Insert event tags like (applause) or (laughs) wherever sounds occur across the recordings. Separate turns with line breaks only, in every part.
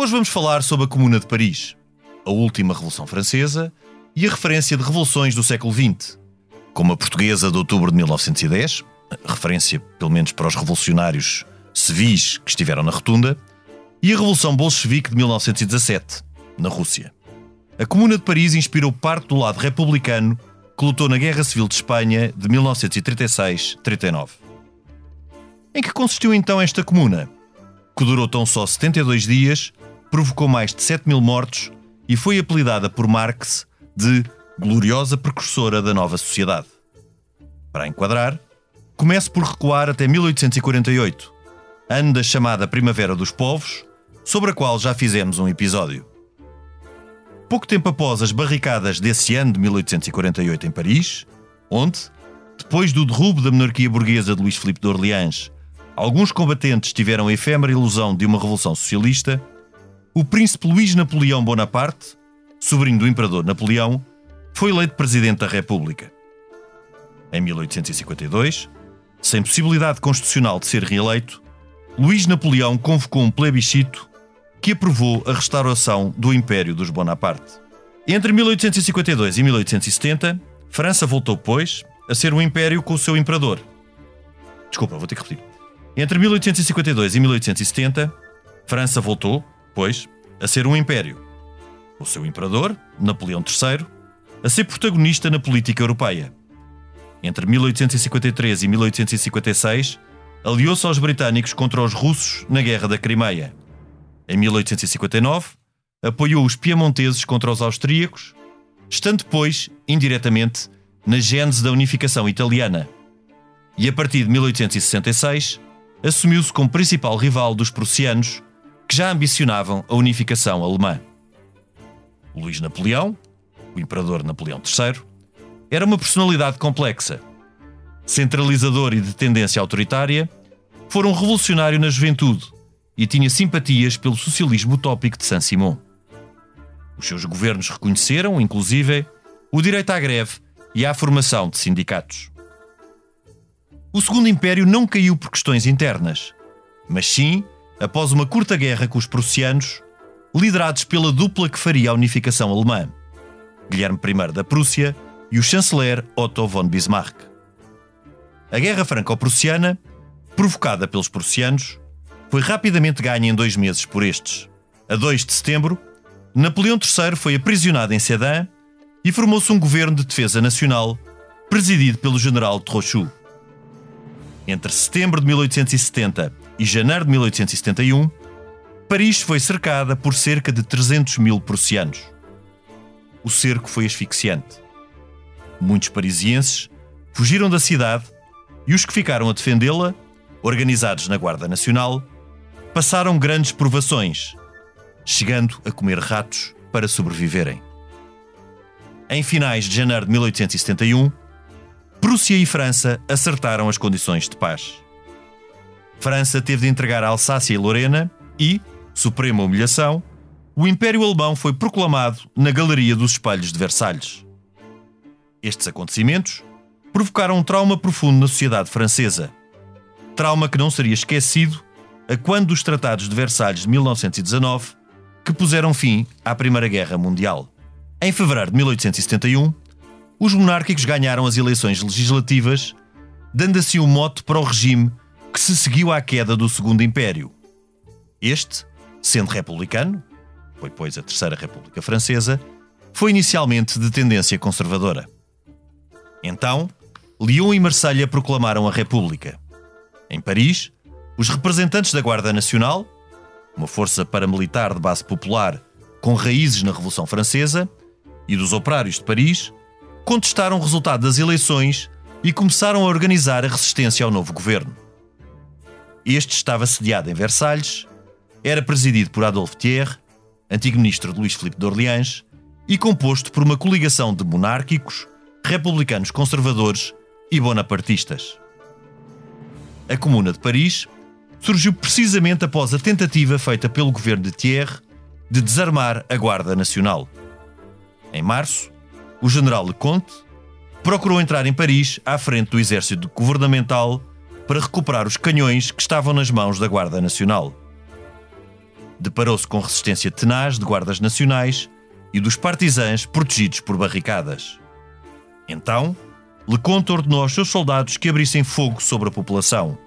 Hoje vamos falar sobre a Comuna de Paris, a última Revolução Francesa e a referência de revoluções do século XX, como a portuguesa de outubro de 1910, referência pelo menos para os revolucionários civis que estiveram na Rotunda, e a Revolução Bolchevique de 1917, na Rússia. A Comuna de Paris inspirou parte do lado republicano que lutou na Guerra Civil de Espanha de 1936-39. Em que consistiu então esta comuna? Que durou tão só 72 dias, provocou mais de 7 mil mortos e foi apelidada por Marx de gloriosa precursora da nova sociedade. Para enquadrar, comece por recuar até 1848, ano da chamada Primavera dos Povos, sobre a qual já fizemos um episódio. Pouco tempo após as barricadas desse ano de 1848 em Paris, onde, depois do derrubo da monarquia burguesa de Luís Filipe de Orleans, alguns combatentes tiveram a efêmera ilusão de uma revolução socialista, o príncipe Luís Napoleão Bonaparte, sobrinho do imperador Napoleão, foi eleito presidente da República. Em 1852, sem possibilidade constitucional de ser reeleito, Luís Napoleão convocou um plebiscito que aprovou a restauração do Império dos Bonaparte. Entre 1852 e 1870, França voltou, pois, a ser um império com o seu imperador. Desculpa, vou ter que repetir. Entre 1852 e 1870, França voltou, pois, a ser um império. O seu imperador, Napoleão III, a ser protagonista na política europeia. Entre 1853 e 1856, aliou-se aos britânicos contra os russos na Guerra da Crimeia. Em 1859, apoiou os piemonteses contra os austríacos, estando depois, indiretamente, na gênese da unificação italiana. E a partir de 1866, assumiu-se como principal rival dos prussianos, que já ambicionavam a unificação alemã. Luís Napoleão, o imperador Napoleão III, era uma personalidade complexa. Centralizador e de tendência autoritária, foi um revolucionário na juventude e tinha simpatias pelo socialismo utópico de Saint-Simon. Os seus governos reconheceram, inclusive, o direito à greve e à formação de sindicatos. O Segundo Império não caiu por questões internas, mas sim após uma curta guerra com os prussianos, liderados pela dupla que faria a unificação alemã, Guilherme I da Prússia e o chanceler Otto von Bismarck. A Guerra Franco-Prussiana, provocada pelos prussianos, foi rapidamente ganha em dois meses por estes. A 2 de setembro, Napoleão III foi aprisionado em Sedan e formou-se um governo de defesa nacional, presidido pelo general Trochu. Entre setembro de 1870 e janeiro de 1871, Paris foi cercada por cerca de 300 mil prussianos. O cerco foi asfixiante. Muitos parisienses fugiram da cidade e os que ficaram a defendê-la, organizados na Guarda Nacional, passaram grandes provações, chegando a comer ratos para sobreviverem. Em finais de janeiro de 1871, Prússia e França acertaram as condições de paz. França teve de entregar a Alsácia e Lorena e, suprema humilhação, o Império Alemão foi proclamado na Galeria dos Espelhos de Versalhes. Estes acontecimentos provocaram um trauma profundo na sociedade francesa. Trauma que não seria esquecido a quando dos Tratados de Versalhes de 1919, que puseram fim à Primeira Guerra Mundial. Em fevereiro de 1871, os monárquicos ganharam as eleições legislativas, dando assim um mote para o regime que se seguiu à queda do Segundo Império. Este, sendo republicano, foi pois a Terceira República Francesa, foi inicialmente de tendência conservadora. Então, Lyon e Marselha proclamaram a República. Em Paris, os representantes da Guarda Nacional, uma força paramilitar de base popular com raízes na Revolução Francesa, e dos operários de Paris, contestaram o resultado das eleições e começaram a organizar a resistência ao novo governo. Este estava sediado em Versalhes, era presidido por Adolphe Thiers antigo ministro de Luís Filipe de Orleans, e composto por uma coligação de monárquicos, republicanos conservadores e bonapartistas. A Comuna de Paris surgiu precisamente após a tentativa feita pelo governo de Thiers de desarmar a Guarda Nacional. Em março, o general Leconte procurou entrar em Paris à frente do exército governamental para recuperar os canhões que estavam nas mãos da Guarda Nacional. Deparou-se com resistência tenaz de guardas nacionais e dos partisãs protegidos por barricadas. Então, Leconte ordenou aos seus soldados que abrissem fogo sobre a população.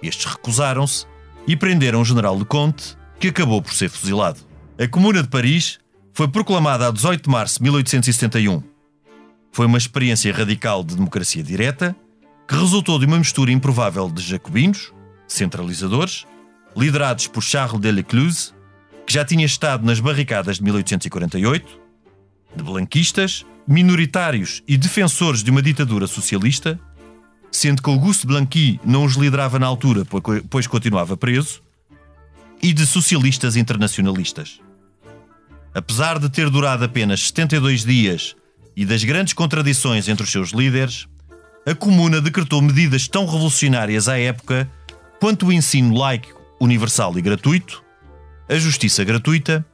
Estes recusaram-se e prenderam o general Leconte, que acabou por ser fuzilado. A Comuna de Paris foi proclamada a 18 de março de 1871. Foi uma experiência radical de democracia direta que resultou de uma mistura improvável de jacobinos, centralizadores, liderados por Charles Delecluse, que já tinha estado nas barricadas de 1848, de blanquistas, minoritários e defensores de uma ditadura socialista, sendo que Auguste Blanqui não os liderava na altura, pois continuava preso, e de socialistas internacionalistas. Apesar de ter durado apenas 72 dias e das grandes contradições entre os seus líderes, a Comuna decretou medidas tão revolucionárias à época quanto o ensino laico, universal e gratuito, a justiça gratuita,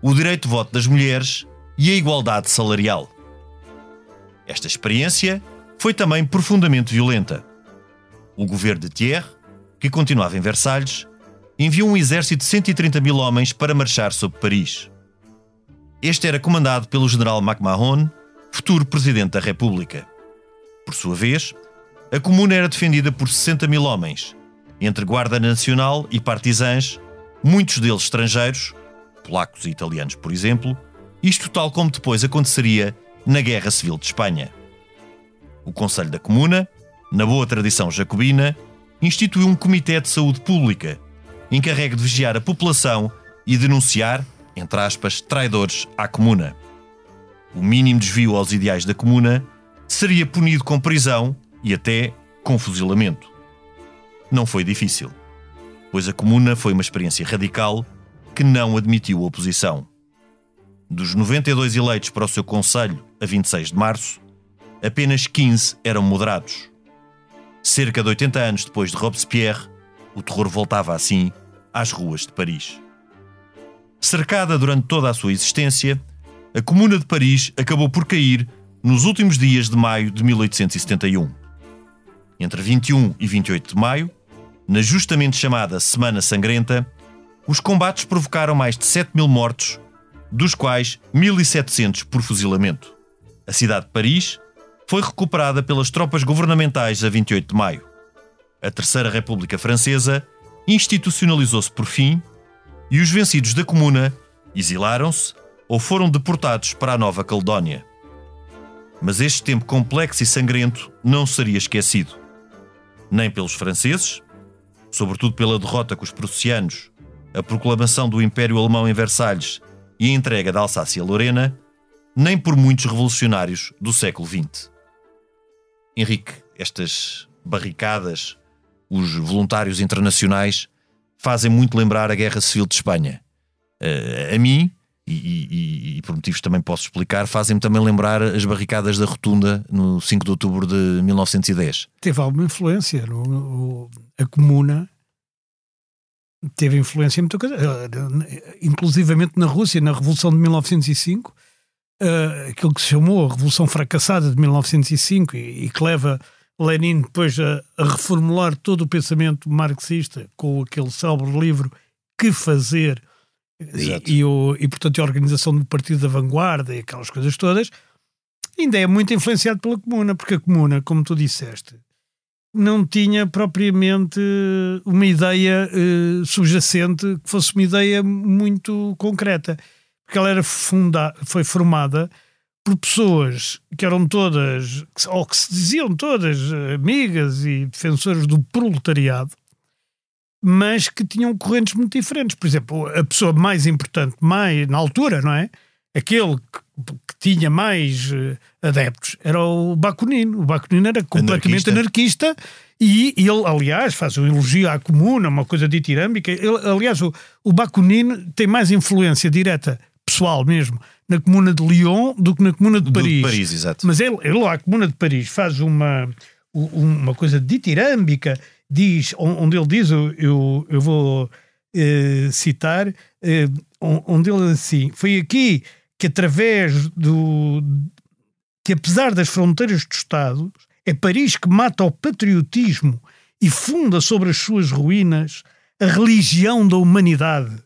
o direito de voto das mulheres e a igualdade salarial. Esta experiência foi também profundamente violenta. O governo de Thiers, que continuava em Versalhes, enviou um exército de 130 mil homens para marchar sobre Paris. Este era comandado pelo general MacMahon, futuro presidente da República. Por sua vez, a comuna era defendida por 60 mil homens, entre Guarda Nacional e partisãs, muitos deles estrangeiros, polacos e italianos, por exemplo, isto tal como depois aconteceria na Guerra Civil de Espanha. O Conselho da Comuna, na boa tradição jacobina, instituiu um Comitê de Saúde Pública, encarregue de vigiar a população e denunciar, entre aspas, traidores à Comuna. O mínimo desvio aos ideais da Comuna seria punido com prisão e até com fuzilamento. Não foi difícil, pois a Comuna foi uma experiência radical que não admitiu oposição. Dos 92 eleitos para o seu Conselho a 26 de março, apenas 15 eram moderados. Cerca de 80 anos depois de Robespierre, o terror voltava assim às ruas de Paris. Cercada durante toda a sua existência, a Comuna de Paris acabou por cair nos últimos dias de maio de 1871. Entre 21 e 28 de maio, na justamente chamada Semana Sangrenta, os combates provocaram mais de 7 mil mortos, dos quais 1.700 por fuzilamento. A cidade de Paris foi recuperada pelas tropas governamentais a 28 de maio. A Terceira República Francesa institucionalizou-se por fim e os vencidos da Comuna exilaram-se ou foram deportados para a Nova Caledónia. Mas este tempo complexo e sangrento não seria esquecido. Nem pelos franceses, sobretudo pela derrota com os prussianos, a proclamação do Império Alemão em Versalhes e a entrega da Alsácia-Lorena, nem por muitos revolucionários do século XX. Henrique, estas barricadas, os voluntários internacionais, fazem muito lembrar a Guerra Civil de Espanha. Uh, a mim, e, e, e, por motivos também posso explicar, fazem-me também lembrar as barricadas da Rotunda no 5 de outubro de 1910.
Teve alguma influência. No, no, a Comuna teve influência em muita coisa, eh, inclusivamente na Rússia, na Revolução de 1905, uh, eh, aquilo que se chamou a Revolução Fracassada de 1905 e, e que leva Lenin depois a, a, reformular todo o pensamento marxista com aquele célebre livro Que Fazer e, e, o, e, portanto, a organização do Partido da Vanguarda e aquelas coisas todas, ainda é muito influenciado pela Comuna, porque a Comuna, como tu disseste, não tinha propriamente uma ideia uh, subjacente que fosse uma ideia muito concreta, porque ela era funda foi formada por pessoas que eram todas, ou que se diziam todas amigas e defensoras do proletariado, mas que tinham correntes muito diferentes. Por exemplo, a pessoa mais importante, mais na altura, não é? aquele que, que tinha mais uh, adeptos era o Bakunino. O Bakunino era completamente anarquista, anarquista e ele, aliás, faz um elogio à comuna, uma coisa ditirâmica. Ele, aliás, o, o Bakunino tem mais influência direta, pessoal mesmo, na comuna de Lyon do que na comuna de Paris.
De Paris exato.
Mas ele, ele lá, a comuna de Paris, faz uma, uma coisa ditirâmica, diz, onde ele diz, eu, eu, vou uh, citar, uh, onde ele assim: foi aqui que através do. que apesar das fronteiras do Estado, é Paris que mata o patriotismo e funda sobre as suas ruínas a religião da humanidade.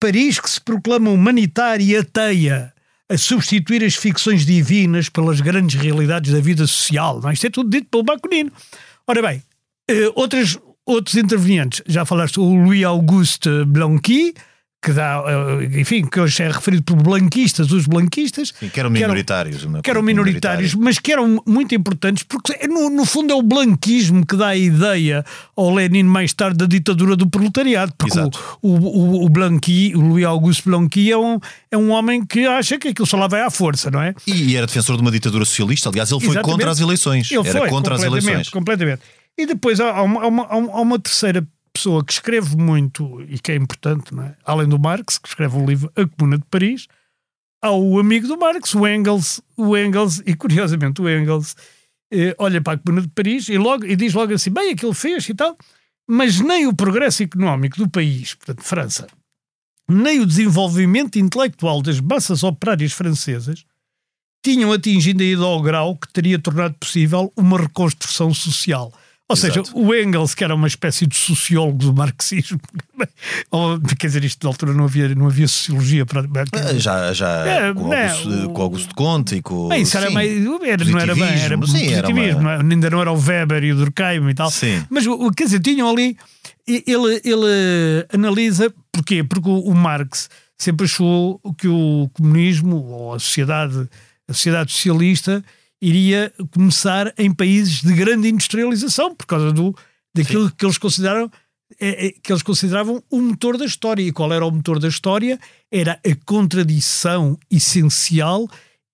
Paris que se proclama humanitária e ateia a substituir as ficções divinas pelas grandes realidades da vida social. Não? Isto é tudo dito pelo Baconino. Ora bem, eh, outros, outros intervenientes, já falaste o Louis Auguste Blanqui, que dá, eh, enfim, que hoje é referido por blanquistas, os blanquistas.
Sim, que eram minoritários.
Que eram, que eram minoritários, mas que eram muito importantes, porque no, no, fundo é o blanquismo que dá a ideia ao Lenin mais tarde da ditadura do proletariado. Porque Exato. o, o, o, Blanqui, o Louis Auguste Blanqui, é um, é um homem que acha que aquilo só lá vai à força, não é?
E era defensor de uma ditadura socialista, aliás, ele foi Exatamente. contra as eleições.
Ele
era
foi,
contra as eleições.
Completamente. E depois há, há, uma, há, uma, há uma terceira pessoa que escreve muito e que é importante, é? além do Marx, que escreve o livro A Comuna de Paris, há o amigo do Marx, o Engels, o Engels e curiosamente o Engels eh, olha para a Comuna de Paris e, logo, e diz logo assim: bem, aquilo fez e tal, mas nem o progresso económico do país, portanto, França, nem o desenvolvimento intelectual das massas operárias francesas tinham atingido ainda ao grau que teria tornado possível uma reconstrução social. Ou seja, o Engels, que era uma espécie de sociólogo do marxismo, (laughs) ou, quer dizer, isto na altura não havia, não havia sociologia para.
É, já, já é, com, Augusto, o, com Augusto Conte e com.
Bem, isso era, mais, era não era bem, era sim, positivismo, era uma... ainda não era o Weber e o Durkheim e tal.
Sim.
Mas, quer dizer, tinham ali. Ele, ele analisa, porquê? Porque o, o Marx sempre achou que o comunismo ou a sociedade, a sociedade socialista iria começar em países de grande industrialização, por causa do, daquilo Sim. que eles consideraram é, é, que eles consideravam o motor da história. E qual era o motor da história? Era a contradição essencial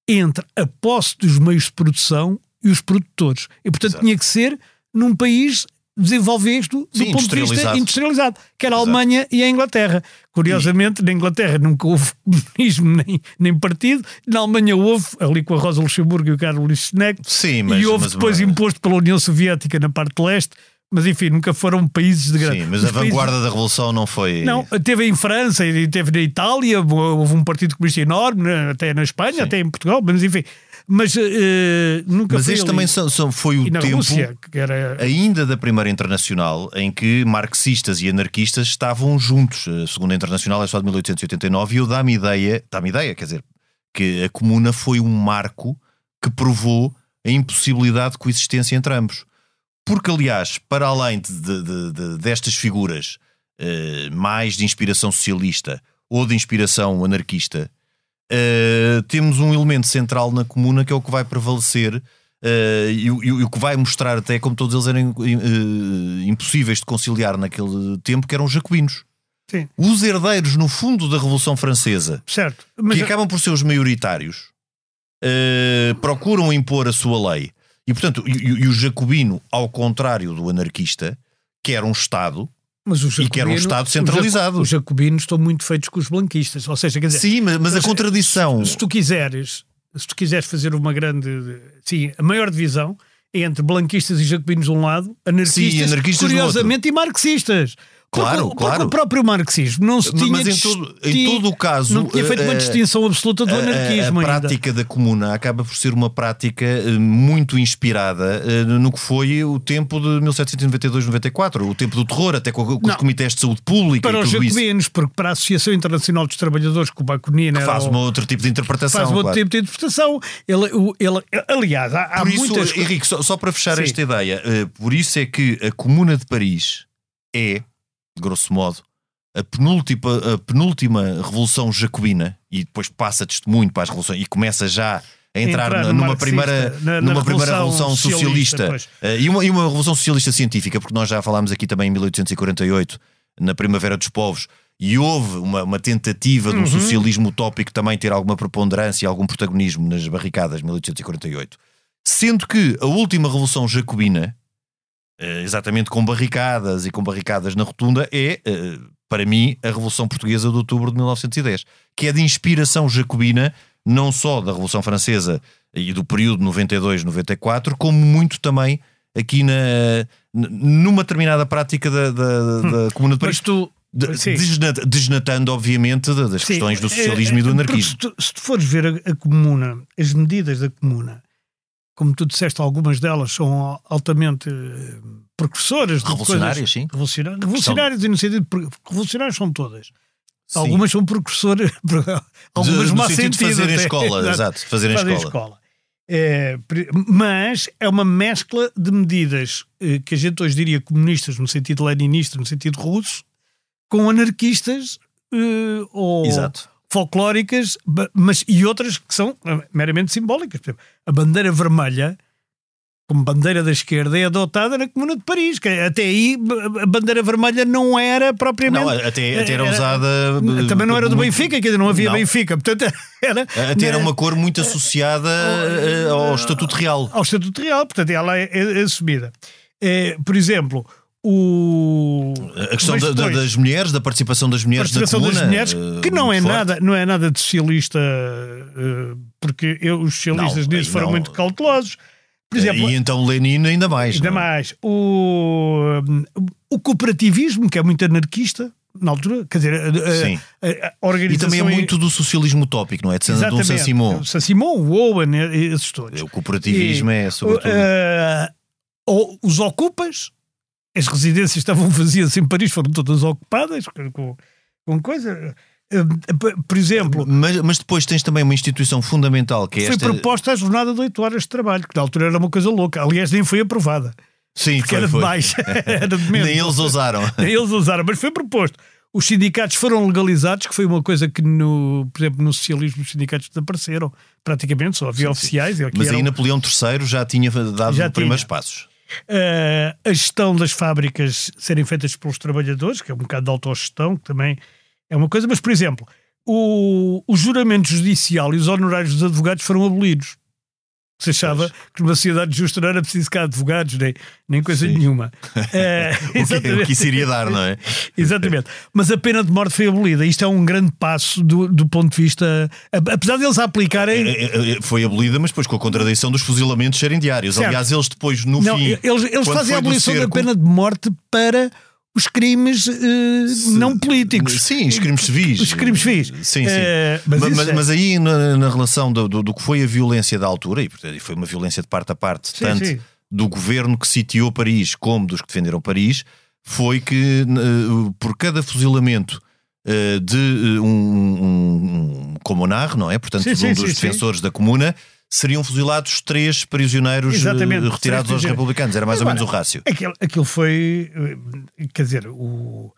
entre a posse dos meios de produção e os produtores. E, portanto, Exato. tinha que ser num país desenvolvido do Sim, ponto de vista industrializado, que era a Alemanha e a Inglaterra. Curiosamente, na Inglaterra nunca houve (laughs) comunismo nem, nem partido, na Alemanha houve, ali com a Rosa Luxemburgo e o Carlos Liebknecht, e houve
mas,
depois mas... imposto pela União Soviética na parte leste, mas enfim, nunca foram países de grande.
Sim, mas a vanguarda países... da Revolução não foi.
Não, teve em França e teve na Itália, houve um partido comunista enorme, até na Espanha, Sim. até em Portugal, mas enfim. Mas uh, nunca
Mas este
ali.
também são, são, foi o tempo,
Rússia, era...
ainda da Primeira Internacional, em que marxistas e anarquistas estavam juntos. A Segunda Internacional é só de 1889 e eu dá-me ideia, dá-me ideia, quer dizer, que a Comuna foi um marco que provou a impossibilidade de coexistência entre ambos. Porque, aliás, para além de, de, de, destas figuras uh, mais de inspiração socialista ou de inspiração anarquista, uh, temos um elemento central na comuna que é o que vai prevalecer uh, e, e, o que vai mostrar até como todos eles eram uh, impossíveis de conciliar naquele tempo, que eram os jacobinos.
Sim.
Os herdeiros, no fundo, da Revolução Francesa,
certo.
Mas que acabam por ser os maioritários, procuram impor a sua lei. E, portanto, e, e o jacobino, ao contrário do anarquista, quer um Estado mas o e que era um Estado centralizado.
Os jacobinos estão muito feitos com os blanquistas. Ou seja, quer dizer,
sim, mas, mas a contradição.
Se, se, tu quiseres, se tu quiseres fazer uma grande. Sim, a maior divisão é entre blanquistas e jacobinos de um lado, anarquistas, sim, anarquistas curiosamente, e marxistas.
Claro,
porque,
claro.
Porque o próprio marxismo não se tinha.
Mas em todo, em todo o caso.
Não tinha feito uma distinção absoluta do anarquismo.
A, a prática da comuna acaba por ser uma prática eh, muito inspirada eh, no que foi o tempo de 1792-94, o tempo do terror, até com, com os comitês de saúde pública.
Para os jacobinos, porque para a Associação Internacional dos Trabalhadores, que o Bakunina.
Faz um outro tipo de interpretação.
Faz um outro tipo de interpretação. Ele, ele, aliás, há, há
isso,
muitas.
Henrique, só, só para fechar Sim. esta ideia, eh, por isso é que a Comuna de Paris é grosso modo, a penúltima, a penúltima revolução jacobina e depois passa testemunho para as revoluções e começa já a entrar, entrar numa, primeira, na, numa na primeira revolução socialista, socialista uh, e, uma, e uma revolução socialista científica, porque nós já falámos aqui também em 1848, na Primavera dos Povos, e houve uma, uma tentativa de um socialismo utópico também ter alguma preponderância e algum protagonismo nas barricadas de 1848. Sendo que a última revolução jacobina, exatamente com barricadas e com barricadas na rotunda, é, eh, para mim, a Revolução Portuguesa de outubro de 1910, que é de inspiração jacobina, não só da Revolução Francesa e do período 92-94, como muito também aqui na, numa determinada prática da, da, da Comuna de Paris.
Tu.
Desnat- desnatando, obviamente, da- das
Sim,
questões do
é-
socialismo e do
é-
anarquismo.
Se tu, se tu fores ver a, a comuna, as medidas da comuna, como tu disseste, algumas delas são altamente eh, precursoras de
Revolucionárias,
coisas-
sim.
Revolucionárias, revolucionárias e no sentido revolucionárias são todas.
Sim.
Algumas são precursoras, (laughs) algumas
De- no
má
sentido de
sentido
fazerem escola, exato, fazerem
Fazem
escola.
É, pre- mas é uma mescla de medidas eh, que a gente hoje diria comunistas no sentido leninista, no sentido russo, com anarquistas eh, ou
Exato.
Folclóricas, mas e outras que são eh, meramente simbólicas. Por exemplo, a bandeira vermelha, como bandeira da esquerda, é adotada na Comuna de Paris. Que até aí a bandeira vermelha não era propriamente.
Não, até, até era usada.
Também não era do
muito-
Benfica, dizer, não havia
Não.
Benfica. Portanto, (laughs) era.
Até era uma cor muito associada eh, ao Estatuto Real.
ao Estatuto Real, portanto, ela é, é assumida. Eh, por exemplo, o.
A questão da- da-
depois,
das mulheres, da participação das mulheres na
participação
comuna.
das mulheres,
eh,
que não é,
forte.
nada, não é nada de socialista, eh, porque eu- os socialistas
Não,
nisso foram
não.
muito cautelosos. Por exemplo,
e então Lenin ainda mais.
ainda
é?
mais, o, o cooperativismo, que é muito anarquista, na altura, quer dizer, a- a- a, a
E
organização.
também é muito do socialismo utópico, não é? De San- de um
Exatamente.
Saint-Simon.
O Saint-Simon, o Owen, esses todos.
O cooperativismo
E,
é sobretudo.
eh, ou os ocupas, as residências estavam vazias em Paris, foram todas ocupadas com, com, coisa. Eh, por exemplo,
Mas, mas depois tens também uma instituição fundamental que é
foi
esta.
proposta a jornada de 8 horas de trabalho, que na altura era uma coisa louca. Aliás, nem foi aprovada,
Sim,
porque
foi,
era
foi.
demais. (laughs) era de menos.
Nem eles ousaram. (laughs)
Nem eles usaram, mas foi proposto. Os sindicatos foram legalizados, que foi uma coisa que, no, por exemplo, no socialismo os sindicatos desapareceram praticamente, só havia oficiais. e aqui
Mas aí
eram-
Napoleão III já tinha dado
Já
os primeiros
tinha.
passos.
Uh, a gestão das fábricas serem feitas pelos trabalhadores, que é um bocado de autogestão, que também é uma coisa, mas, por exemplo, o, o juramento judicial e os honorários dos advogados foram abolidos. Se achava que numa sociedade justa não era preciso cá advogados, nem, nem coisa
Sim.
nenhuma. (laughs) Eh,
O que, o que isso iria dar, não é? (laughs)
Exatamente. Mas a pena de morte foi abolida. Isto é um grande passo do, do ponto de vista. Apesar deles a aplicarem.
É, é, é, Foi abolida, mas depois com a contradição dos fuzilamentos serem diários.
Certo.
Aliás, eles depois, no
Não,
fim.
eles, eles fazem a abolição da
cerco-
pena de morte para os crimes eh, não políticos.
Sim, os crimes civis.
Os crimes civis.
Sim, sim.
Eh, mas
mas,
é-
mas aí na, na relação do, do, do que foi a violência da altura, e portanto, foi uma violência de parte a parte,
Sim,
tanto
sim.
do governo que sitiou Paris como dos que defenderam Paris, foi que eh, por cada fuzilamento de um, um, um comunar, não é? Portanto,
Sim,
um dos defensores da comuna, seriam fuzilados três prisioneiros eh,
Exatamente,
retirados
três
aos
prisioneiros.
republicanos. Era mais ou
Agora,
menos o rácio.
Aquilo, aquilo foi. eh, Quer dizer, o.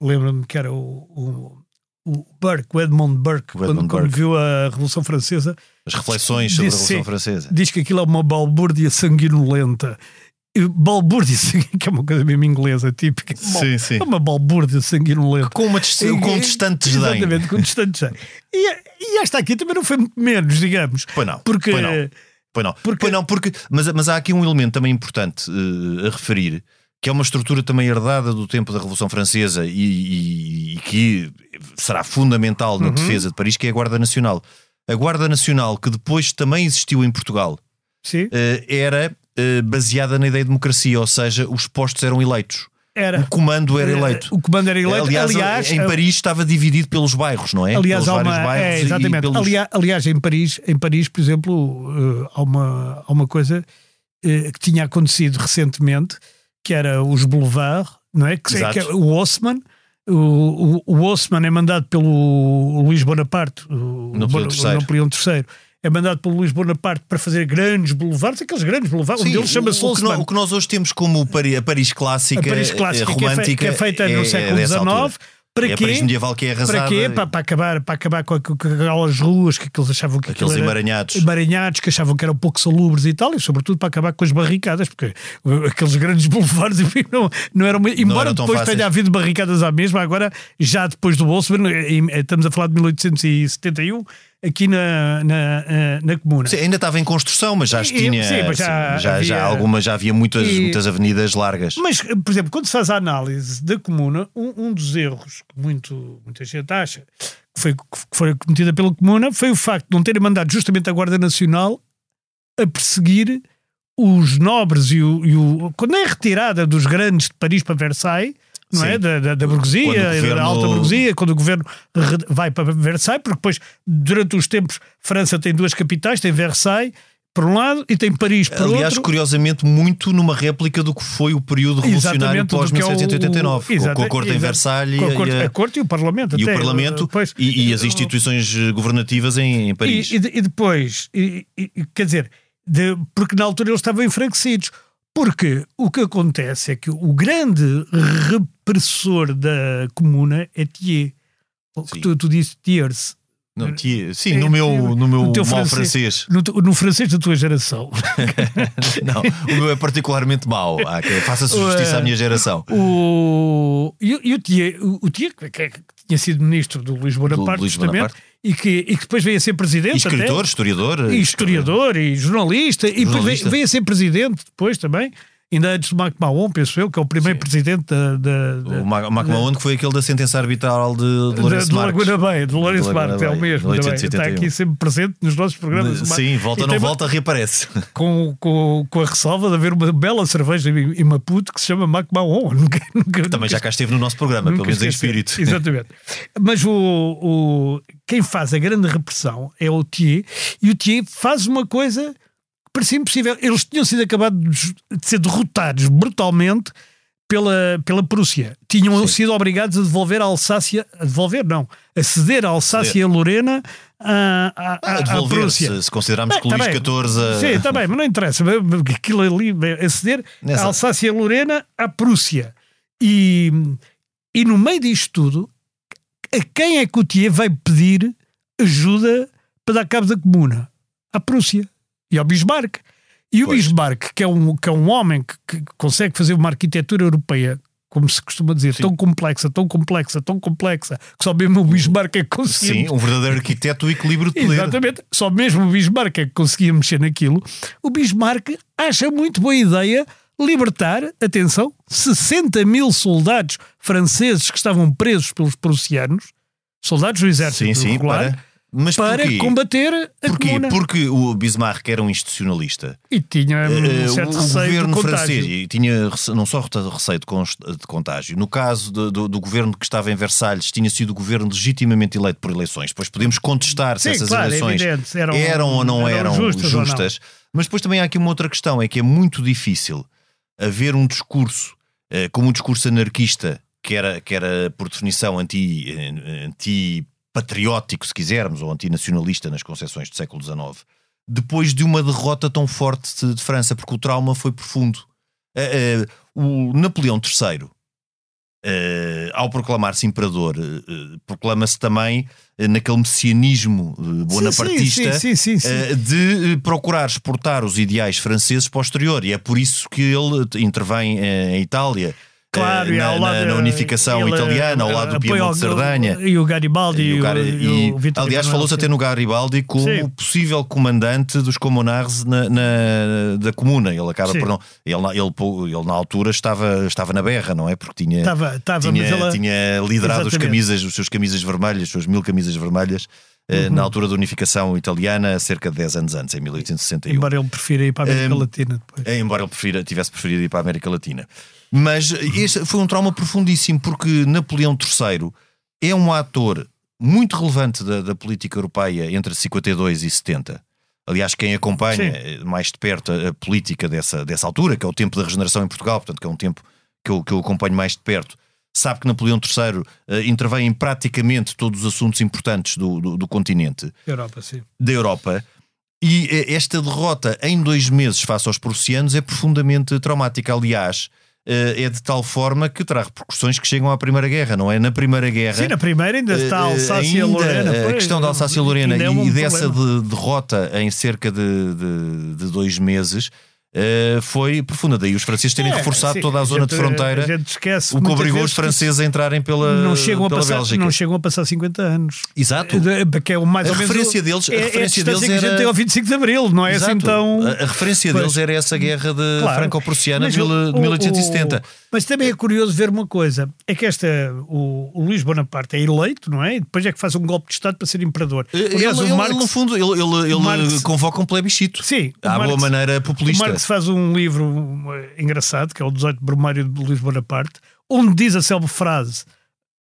Lembro-me que era o. o o Burke, o Edmond Burke,
O
quando,
Edmund
quando
Burke.
viu a Revolução Francesa,
As reflexões sobre a Revolução
sim.
Francesa.
diz que aquilo é uma balbúrdia sanguinolenta. Balbúrdia, (laughs) que é uma coisa mesmo inglesa, típica.
Sim, sim.
É uma balbúrdia sanguinolenta.
Com, uma com um distante desdém.
Exatamente, com distante desdém. E, e esta aqui também não foi muito menos, digamos.
Pois não.
Porque.
Pois não. Pois não,
Porque-
Pois não porque, mas, mas há aqui um elemento também importante eh, a referir, que é uma estrutura também herdada do tempo da Revolução Francesa e, e- e que será fundamental
Uhum.
na defesa de Paris, que é a Guarda Nacional. A Guarda Nacional, que depois também existiu em Portugal, eh, era eh, baseada na ideia de democracia, ou seja, os postos eram eleitos.
Era.
O comando era eleito.
O comando era eleito.
Aliás,
aliás,
em Paris estava dividido pelos bairros, não é?
Aliás,
pelos
há uma.
bairros
É, exatamente.
pelos-
Aliás, aliás, em Paris, em Paris, por exemplo, eh, há, uma, há uma coisa eh, que tinha acontecido recentemente, que era os boulevards, não é? Que,
Exato.
que é o Haussmann. O, o, o é mandado pelo Luís Bonaparte, o
Napoleão
Bon-
III.
Napoleão III. É mandado pelo Luís Bonaparte para fazer grandes boulevards, aqueles grandes boulevards, um
Sim,
deles chama-se
o, o, que nós,
Haussmann.
o que nós hoje temos como Paris, a Paris clássica,
A Paris clássica,
eh,
que é
romântica,
que é feita no
é-
século. XIX, Para
é
quê?
Paris medieval que é arrasada.
Para quê? Para, para acabar, para acabar com, aquelas ruas que, eles achavam que
Aqueles
era-
emaranhados.
emaranhados que achavam que eram pouco salubres e tal, e sobretudo para acabar com as barricadas, porque aqueles grandes boulevards (laughs) enfim, não, não eram. Embora
tão
depois
fáceis.
tenha havido barricadas à mesma, agora já depois do bolso, estamos a falar de 1871, aqui na, na, eh, na Comuna.
Sim, ainda estava em construção, mas já
E-
tinha.
sim, mas já
sim, já,
havia-
já alguma, já havia muitas,
E-
muitas avenidas largas.
Mas, por exemplo, quando se faz a análise da comuna, um, um dos erros que muito, muita gente acha que foi, que foi cometida pela comuna foi o facto de não terem mandado justamente a Guarda Nacional a perseguir os nobres e o, e o- quando é retirada dos grandes de Paris para Versailles, não é? Da, da, da burguesia,
o
e
governo-
da alta burguesia, quando o governo vai para Versailles, porque depois, durante os tempos, França tem duas capitais, tem Versailles por um lado e tem Paris por
Aliás,
outro.
curiosamente, muito numa réplica do que foi o período revolucionário
Exatamente, do que é o-
pós-1789, com- a corte em. Versalhes
Com a
e,
corte,
a-
a corte e o Parlamento.
e o
até,
Parlamento
Pois.
e, e as instituições governativas em, em Paris.
E, e de- e depois, e- e- quer dizer, de- porque na altura eles estavam enfraquecidos. Porque o que acontece é que o grande repressor da comuna é Thiers. Tu, tu disse Thiers.
Não, tia- sim,
É,
no meu, no meu
no teu
mal
francês.
francês.
No, no francês da tua geração. (laughs)
Não, o meu é particularmente mau. Faça-se justiça à minha geração.
O, e, o- e o Thiers, o, o Thiers, que, que- tinha sido ministro do Luís Bonaparte,
Luís
justamente,
Bonaparte.
E, que, e que depois veio a ser presidente.
E escritor,
até.
historiador.
E historiador e jornalista, e depois
Jornalista.
veio, veio a ser presidente depois também, ainda antes de Mac Mahon, penso eu, que é o primeiro presidente da, da, da,
O Ma- Macmahon, que foi aquele da sentença arbitral de, de Lourenço
de
Marques.
Laguna Bay, de Lourenço
De
Marques, é o mesmo.
1871.
Está aqui sempre presente nos nossos programas.
Sim, volta ou não
tem uma-
volta, reaparece. (laughs)
Com, com, com a ressalva de haver uma bela cerveja em, em Maputo que se chama Mac Mahon. (laughs) Nunca, nunca,
Também já cá esteve no nosso programa, pelo
Nunca
menos em espírito.
Exatamente. (laughs) Mas o, o, quem faz a grande repressão é o Thier, e o Thier faz uma coisa parecia impossível. Eles tinham sido acabados de ser derrotados brutalmente pela, pela Prússia. Tinham sido obrigados a devolver a Alsácia, a devolver, não, a ceder a Alsácia e a Lorena à, à,
Ah,
à- à
devolver,
Prússia.
se, se considerarmos
Bem,
que Luís. XIV. a-
Sim, está bem, mas não interessa. Aquilo ali, a ceder
Nessa-
a Alsácia e a Lorena à Prússia. E, e no meio disto tudo, a quem é que o Thier vai pedir ajuda para dar cabo da comuna? À Prússia e ao Bismarck. E o
Pois.
Bismarck, que é um, que é um homem que, que consegue fazer uma arquitetura europeia, como se costuma dizer, tão complexa, tão complexa, tão complexa, que só mesmo o Bismarck é que conseguia
Sim, um verdadeiro arquiteto do equilíbrio de poder.
Exatamente, só mesmo o Bismarck é que conseguia mexer naquilo. O Bismarck acha muito boa ideia libertar, atenção, 60 mil soldados franceses que estavam presos pelos prussianos, soldados do exército
Sim, sim,
regular,
para. Mas
para
porquê?
combater a
Porquê?
comuna.
Porque o Bismarck era um institucionalista.
E tinha
Eh,
um
o,
certo
o
receio
governo
de
francês e tinha não só rece- receio de, contágio, no caso do, do- do governo que estava em Versalhes, tinha sido o governo legitimamente eleito por eleições. Pois podemos contestar se
Sim,
essas
claro, é
eleições
evidente, eram-
eram, ou não
eram
eram,
justas ou não.
justas. Mas depois também há aqui uma outra questão: é que é muito difícil haver um discurso eh, como um discurso anarquista, que era, que era por definição anti, eh, anti-patriótico, se quisermos, ou antinacionalista nas concepções do século XIX, depois de uma derrota tão forte de, de França, porque o trauma foi profundo. Eh, eh, o Napoleão III, eh, ao proclamar-se imperador, proclama-se também naquele messianismo bonapartista
Sim, sim, sim,
de procurar exportar os ideais franceses para o exterior. E é por isso que ele intervém em Itália.
Claro,
eh,
e
na,
ao
na-
lado,
na unificação
ele,
italiana, ao
eh,
lado do Piemonte de Sardanha.
E o Garibaldi e,
E o Gar- e-
e o Vítor
aliás, falou-se até no Garibaldi como
Sim.
possível comandante dos comunards na, na- da comuna. Ele acaba
Sim.
por não. Ele, na- ele, ele, na altura estava, estava na berra, não é? Porque tinha,
Estava- estava,
tinha, tinha liderado os
Exatamente.
camisas, os seus camisas vermelhas, as suas mil camisas vermelhas, eh,
Uhum.
na altura da unificação italiana, cerca de 10 anos antes, em 1861.
Embora ele prefira ir para a América
Em-
Latina depois.
É, embora ele prefira, tivesse preferido ir para a América Latina. Mas este foi um trauma profundíssimo, porque Napoleão III é um ator muito relevante da, da política europeia entre 52 e 70. Aliás, quem acompanha
Sim.
eh, mais de perto a, a política dessa, dessa altura, que é o tempo da regeneração em Portugal, portanto, que é um tempo que eu, que eu acompanho mais de perto, sabe que Napoleão III eh, intervém em praticamente todos os assuntos importantes do, do, do continente
Europa,
da Europa. E eh, esta derrota em dois meses face aos prussianos é profundamente traumática. Aliás, eh, é de tal forma que terá repercussões que chegam à Primeira Guerra, não é? Na Primeira Guerra.
Sim, na primeira ainda está a
eh,
Alsácia
ainda,
Lorena.
A questão da Alsácia Lorena
ainda é
e,
um
e dessa de- derrota em cerca de, de- de dois meses eh, foi profunda. Daí os franceses terem
É,
reforçado
sim,
toda a zona de
gente-
fronteira,
A gente esquece
o que obrigou os franceses a entrarem pela,
não chegam, a
pela
passar,
Bélgica.
não chegam a passar 50 anos.
Exato.
De- Que é o mais
A
ou menos
referência
o-
deles- a
é, é
referência
distância
deles
que a gente
era-
tem ao 25 de Abril, não é assim
Exato.
tão.
A, a referência
Pois.
deles era essa guerra de
Claro.
franco-prussiana de,
o-
mil- de
o-
1870.
o- mas também é curioso ver uma coisa: é que esta, o, o Luís Bonaparte é eleito, não é? E depois é que faz um golpe de Estado para ser imperador.
Ele,
Aliás,
ele-
o Marx,
no fundo, ele, ele, ele
Marx-
convoca um plebiscito.
Sim,
à boa maneira populista.
Marx faz um livro uh, engraçado, que é o 18 Brumário de Luís Bonaparte, onde diz a célebre frase: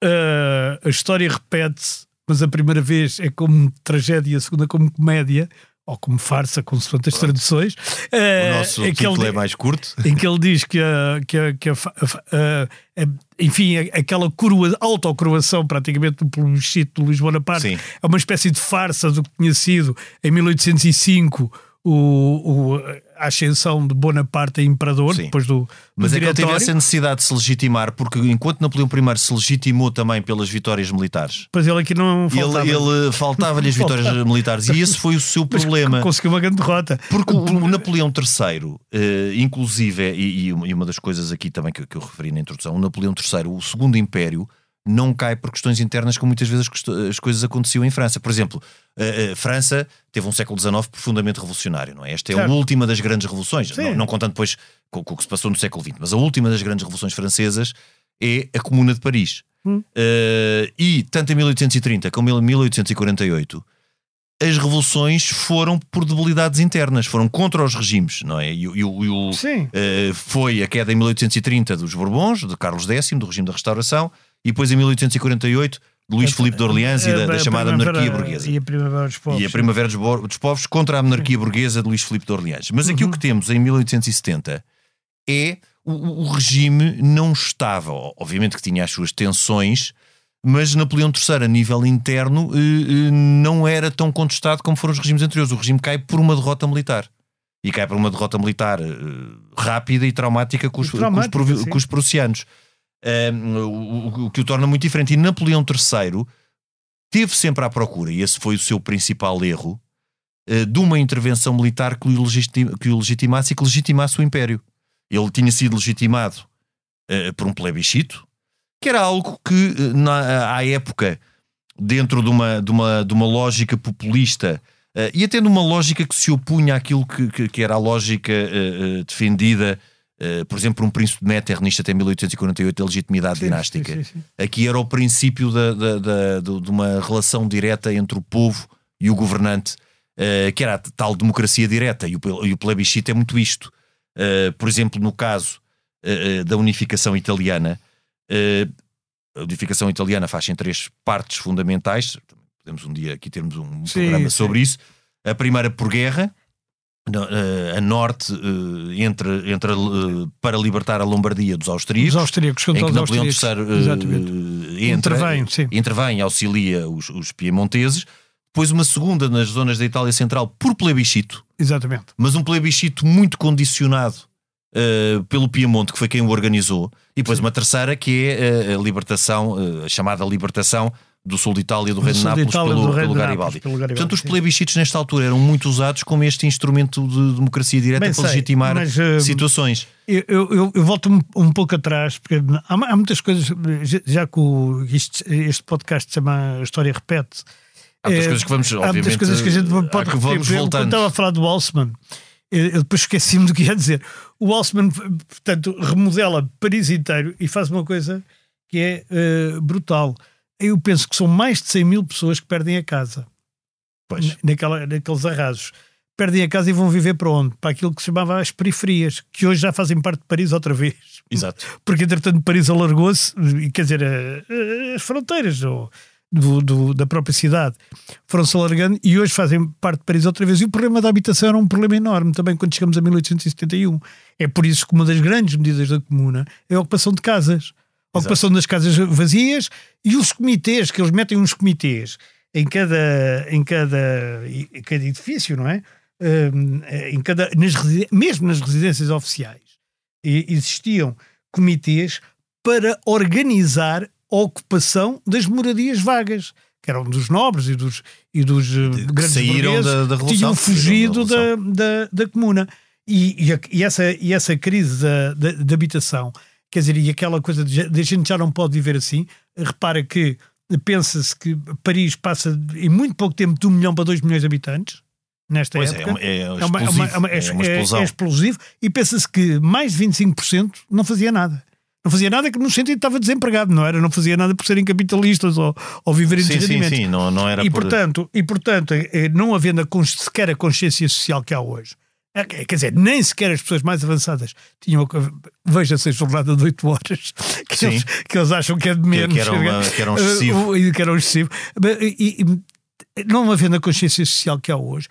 uh, a história repete-se, mas a primeira vez é como tragédia, a segunda como comédia. Ou como farsa, consoante as traduções.
O
Uh,
nosso
é que ele
título é mais curto.
em que ele diz que, a, que, a, que a, a enfim, aquela coroa, autocoroação praticamente do plebiscito de Luís Bonaparte
Sim.
é uma espécie de farsa do que tinha sido em 1805 o, o- a ascensão de Bonaparte a imperador,
Sim.
depois do, do
Mas é que ele
diretório.
tivesse a necessidade de se legitimar, porque enquanto Napoleão I se legitimou também pelas vitórias militares,
Depois ele aqui não faltava.
ele, ele faltava-lhe as vitórias
Faltava.
militares e esse foi o seu (laughs)
Mas
problema.
Conseguiu uma grande derrota.
Porque o, o Napoleão III, eh, inclusive, e, e uma- e uma das coisas aqui também que, que eu referi na introdução, o Napoleão III, o segundo império, não cai por questões internas como muitas vezes as coisas aconteciam em França. Por exemplo, a, a França teve um século XIX profundamente revolucionário, não é? Esta é a última das grandes revoluções, não, não contando depois com, com o que se passou no século XX, mas a última das grandes revoluções francesas é a Comuna de Paris.
Hum.
Eh, e tanto em 1830 como em 1848 as revoluções foram por debilidades internas, foram contra os regimes, não é? E, e e o-
Sim.
eh, foi a queda em 1830 dos Bourbons, de Carlos X, do regime da restauração, e depois em 1848 de Luís Filipe de Orleans e da, da chamada monarquia burguesa.
E a primavera dos povos.
E a Primavera dos, Povos contra a monarquia burguesa de Luís Filipe de Orleans. Mas aqui o que temos em 1870 é o, o- regime não estava, obviamente que tinha as suas tensões, mas Napoleão III, a nível interno, eh, eh, não era tão contestado como foram os regimes anteriores. O regime cai por uma derrota militar. E cai por uma derrota militar eh, rápida e traumática com os, com os, com os prussianos. O, que o torna muito diferente. E Napoleão III teve sempre à procura, e esse foi o seu principal erro, eh, de uma intervenção militar que o, legiti- que o legitimasse e que legitimasse o império. Ele tinha sido legitimado eh, por um plebiscito, que era algo que, eh, na, à época, dentro de uma, de uma, de uma lógica populista eh, e até numa lógica que se opunha àquilo que, que, que era a lógica eh, eh, defendida, eh, por exemplo, um príncipe de Metternich até 1848, da legitimidade
Sim,
dinástica.
sim, sim.
Aqui era o princípio da, da- da- do- de uma relação direta entre o povo e o governante, eh, que era a tal democracia direta, e o, e o plebiscito é muito isto. Eh, por exemplo, no caso da unificação italiana, a unificação italiana faz-se em três partes fundamentais. Podemos um dia aqui termos um programa sobre isso. A primeira por guerra, a norte eh, entre, entre, eh, para libertar a Lombardia dos austríacos
Os austríacos
em que Napoleão. III eh, entra,
Intervém, sim.
intervém auxilia os, os piemonteses. Depois uma segunda nas zonas da Itália Central por plebiscito,
Exatamente.
mas um plebiscito muito condicionado eh, pelo Piemonte, que foi quem o organizou. E depois uma terceira que é eh, a libertação, eh, a chamada libertação do sul de Itália, do
Do
Reino de Nápoles,
Itália,
pelo,
do Reino
pelo Garibaldi.
Nápoles, pelo Garibaldi,
Portanto, os plebiscitos nesta altura eram muito usados como este instrumento de democracia direta
Bem
para
sei,
legitimar
mas, eh,
situações.
Eu, eu, eu- eu volto um, um pouco atrás, porque há, há muitas coisas, já- que o- isto- este podcast se chama A História Repete.
Há muitas
eh,
coisas que vamos,
Há muitas
obviamente,
coisas que a gente pode
há
repetir.
que vamos
exemplo,
voltando.
Quando estava a falar do Walsman, eu eu depois esqueci-me do que ia dizer. O Walsman, portanto, remodela Paris inteiro e faz uma coisa que é eh, brutal. Eu penso que são mais de 100 mil pessoas que perdem a casa
Pois.
naquela, naqueles arrasos. Perdem a casa e vão viver para onde? Para aquilo que se chamava as periferias, que hoje já fazem parte de Paris outra vez.
Exato. (laughs)
Porque, entretanto, Paris alargou-se, quer dizer, eh, eh, as fronteiras do- do- da própria cidade foram-se alargando e hoje fazem parte de Paris outra vez. E o problema da habitação era um problema enorme também quando chegamos a 1871. É por isso que uma das grandes medidas da Comuna é a ocupação de casas. A ocupação das casas vazias e os comitês, que eles metem uns comitês em cada, em cada, em cada edifício, não é? Hum, em cada, nas, mesmo nas residências oficiais e- existiam comitês para organizar a ocupação das moradias vagas, que eram dos nobres e dos, e dos uh, grandes
saíram da, da
que tinham fugido da, da, da, comuna. E, e, essa, e essa crise da, da, da, habitação, quer dizer, e aquela coisa de, de a gente já não pode viver assim, repara que pensa-se que Paris passa em muito pouco tempo de um milhão para dois milhões de habitantes, nesta
pois
época.
É, é, é, é, uma, uma, é, uma
é, explosivo e pensa-se que mais de 25% não fazia nada. Não fazia nada que no sentido estava desempregado, não era? Não fazia nada por serem capitalistas ou, ou viverem
sim,
de rendimentos.
Sim, sim, não, não era
e,
por...
portanto, e portanto, eh, não havendo a, sequer a consciência social que há hoje, é, quer dizer, nem sequer as pessoas mais avançadas tinham. Veja-se a jornada de 8 horas, (laughs) que eles, que eles, acham que é de menos.
Que, que, era, (laughs) que era um excessivo.
Que era um excessivo. E, e, não havendo a consciência social que há hoje,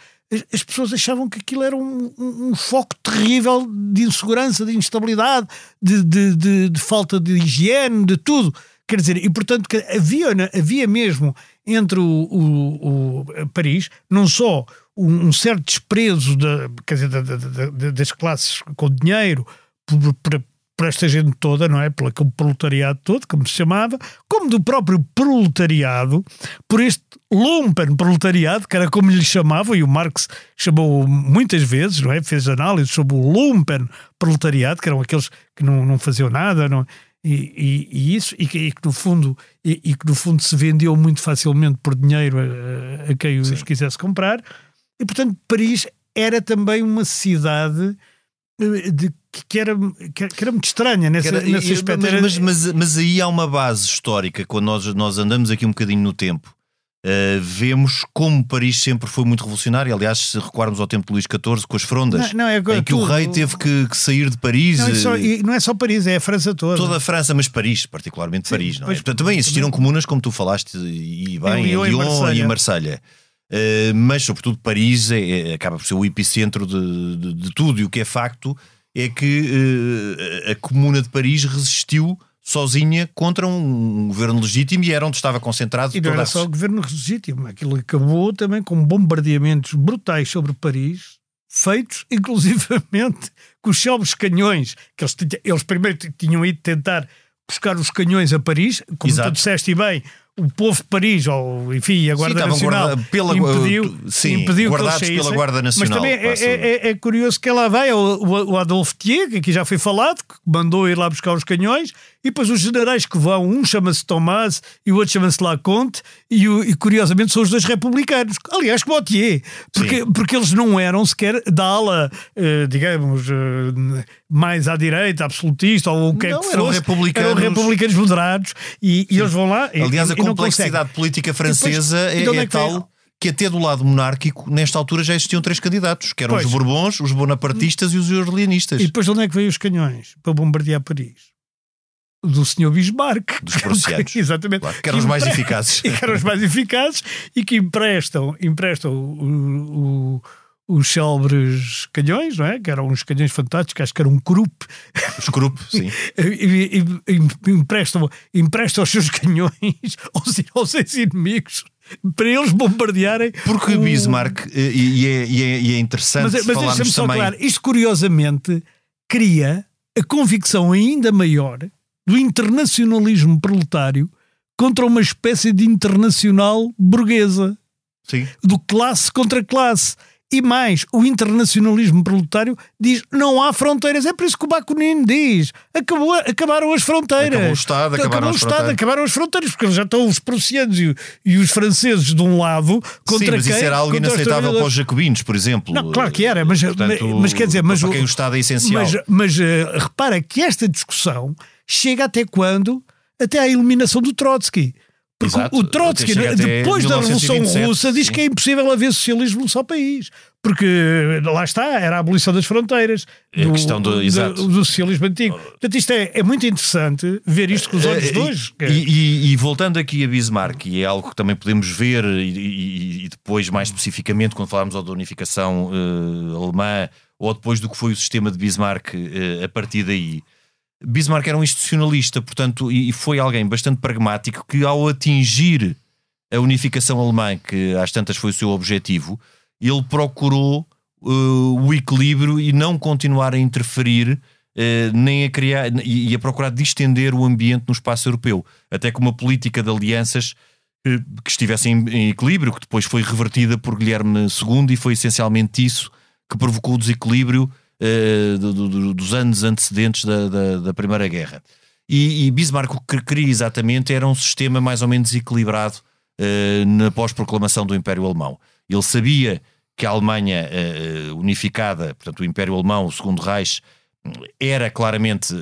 as pessoas achavam que aquilo era um, um, um foco terrível de insegurança, de instabilidade, de, de, de, de, falta de higiene, de tudo. Quer dizer, e portanto havia, havia mesmo entre o, o, o Paris, não só um, um, certo desprezo da, quer dizer, da, da, das classes com dinheiro por, por, por esta gente toda, não é? Pelo proletariado todo, como se chamava, como do próprio proletariado, por este lumpen proletariado, que era como lhe chamavam, e o Marx chamou muitas vezes, não é? Fez análises sobre o lumpen proletariado, que eram aqueles que não, não faziam nada, não e, e, e, isso, e que, e que no fundo, e, que no fundo se vendiam muito facilmente por dinheiro a, a quem os Sim. quisesse comprar, e portanto Paris era também uma cidade eh, de que era, que era muito estranha nesse, era, nesse aspecto.
Mas, mas, mas, aí há uma base histórica, quando nós, nós andamos aqui um bocadinho no tempo. Uh, vemos como Paris sempre foi muito revolucionário. Aliás, se recuarmos ao tempo de Luís XIV com as frondas,
não, não, é,
em que tudo. o rei teve que, que, sair de Paris.
Não, é só, não é só Paris, é a França toda.
Toda a França, mas Paris, particularmente Sim, Paris. Não é? Portanto, também existiram comunas, como tu falaste, e bem, em Lyon, em Lyon e Marselha. Uh, mas, sobretudo, Paris é, é, acaba por ser o epicentro de, de, de tudo. E o que é facto é que uh, a Comuna de Paris resistiu sozinha contra um governo legítimo e era onde estava concentrado
e não era só o governo legítimo, aquilo acabou também com bombardeamentos brutais sobre Paris, feitos (laughs) inclusivamente com os célebres canhões, que eles, eles primeiro tinham ido tentar buscar os canhões a Paris, como Exato. tu disseste bem, o povo de Paris, ou enfim, a Guarda sim, Nacional, guarda, pela, impediu,
sim,
impediu
guardados
que
pela Guarda Nacional.
Mas também é, é, é, é, curioso que ela vai, o, o Adolfo Thier, que aqui já foi falado, que mandou ir lá buscar os canhões, e depois os generais que vão, um chama-se Tomás e o outro chama-se Laconte, e, e curiosamente são os dois republicanos. Aliás, como o Thier, porque, porque eles não eram sequer da ala, eh, digamos, eh, mais à direita, absolutista, ou o que não, é que
eram fosse. Republicanos...
Eram republicanos moderados, e, e eles vão lá.
Aliás, e, a complexidade política francesa depois, é, é, é tal que até do lado monárquico, nesta altura já existiam três candidatos, que eram pois. os Bourbons, os bonapartistas e os orleanistas.
E depois de onde é que veio os canhões para bombardear Paris? do senhor Bismarck.
Dos prussianos. (laughs)
Exatamente.
Claro, que eram os mais eficazes.
E (laughs) que eram os mais eficazes e que emprestam, emprestam o, o, os célebres canhões, não é? Que eram uns canhões fantásticos, acho que era um Krupp.
Os Krupp, sim. (laughs)
e, e, e, emprestam, emprestam os seus canhões (laughs) aos, aos seus inimigos para eles bombardearem.
Porque o... Bismarck, e, é, e, é, e é interessante mas, mas falarmos também... Claro,
isto curiosamente cria a convicção ainda maior do internacionalismo proletário contra uma espécie de internacional burguesa.
Sim.
Do classe contra classe. E mais, o internacionalismo proletário diz não há fronteiras. É por isso que o Bakunin diz acabou, acabaram as fronteiras.
Acabou o Estado, acabaram Acabou
as o Estado, fronteiras. acabaram as fronteiras, porque já estão os prussianos e, e, os franceses de um lado contra Sim,
mas
quem?
isso era algo inaceitável para os jacobinos, por exemplo.
Não, claro que era, mas, Portanto, mas quer dizer... Mas,
para quem o Estado é essencial.
Mas, mas uh, repara que esta discussão chega até quando? Até à eliminação do Trotsky. Porque Exato. o Trotsky, depois da Revolução Russa, diz sim. que é impossível haver socialismo num só país. Porque lá está, era a abolição das fronteiras
é do, a questão do,
do, do, socialismo antigo. Portanto, isto é, é muito interessante ver isto com os olhos de hoje.
E, e, e, voltando aqui a Bismarck, e é algo que também podemos ver, e, e depois, mais especificamente, quando falarmos da unificação uh, alemã, ou depois do que foi o sistema de Bismarck uh, a partir daí. Bismarck era um institucionalista, portanto, e foi alguém bastante pragmático que, ao atingir a unificação alemã, que às tantas foi o seu objetivo, ele procurou uh, o equilíbrio e não continuar a interferir eh, nem a criar e a procurar distender o ambiente no espaço europeu, até com uma política de alianças eh, que estivesse em, em equilíbrio, que depois foi revertida por Guilherme II e foi essencialmente isso que provocou o desequilíbrio uh, do, do, dos anos antecedentes da, da, da Primeira Guerra. E, e, Bismarck o que queria exatamente era um sistema mais ou menos equilibrado uh, na pós-proclamação do Império Alemão. Ele sabia que a Alemanha uh, unificada, portanto o Império Alemão, o Segundo Reich, era claramente